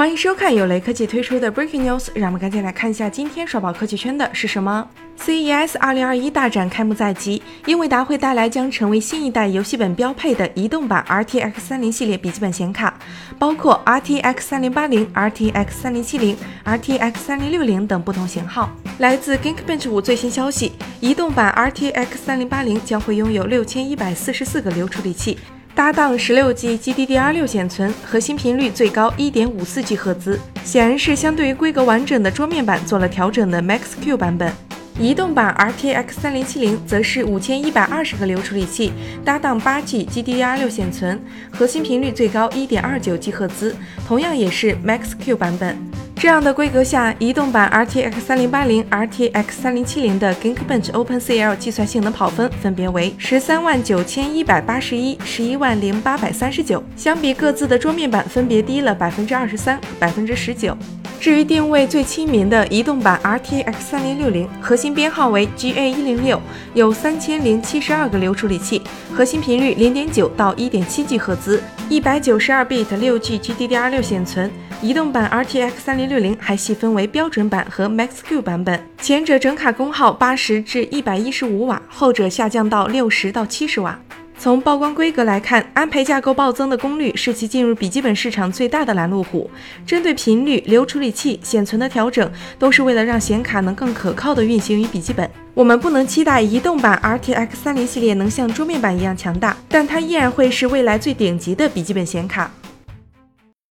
欢迎收看由雷科技推出的 Breaking News，让我们赶紧来看一下今天刷爆科技圈的是什么。CES 2021大展开幕在即，英伟达会带来将成为新一代游戏本标配的移动版 RTX 30系列笔记本显卡，包括 RTX 3080、RTX 3070、RTX 3060等不同型号。来自 Geekbench 五最新消息，移动版 RTX 3080将会拥有6144个流处理器。搭档十六 G GDDR6 显存，核心频率最高一点五四 G 赫兹，显然是相对于规格完整的桌面版做了调整的 Max Q 版本。移动版 RTX 3070则是五千一百二十个流处理器，搭档八 G GDDR6 显存，核心频率最高一点二九 G 赫兹，同样也是 Max Q 版本。这样的规格下，移动版 RTX 3080、RTX 3070的 Geekbench OpenCL 计算性能跑分分别为十三万九千一百八十一、十一万零八百三十九，相比各自的桌面版分别低了百分之二十三、百分之十九。至于定位最亲民的移动版 RTX 3060，核心编号为 GA106，有三千零七十二个流处理器，核心频率零点九到一点七 G 赫兹，一百九十二 bit 六 G GDDR6 显存。移动版 RTX 3060还细分为标准版和 Max Q 版本，前者整卡功耗八十至一百一十五瓦，后者下降到六十到七十瓦。从曝光规格来看，安培架构暴增的功率是其进入笔记本市场最大的拦路虎。针对频率、流处理器、显存的调整，都是为了让显卡能更可靠的运行于笔记本。我们不能期待移动版 RTX 30系列能像桌面版一样强大，但它依然会是未来最顶级的笔记本显卡。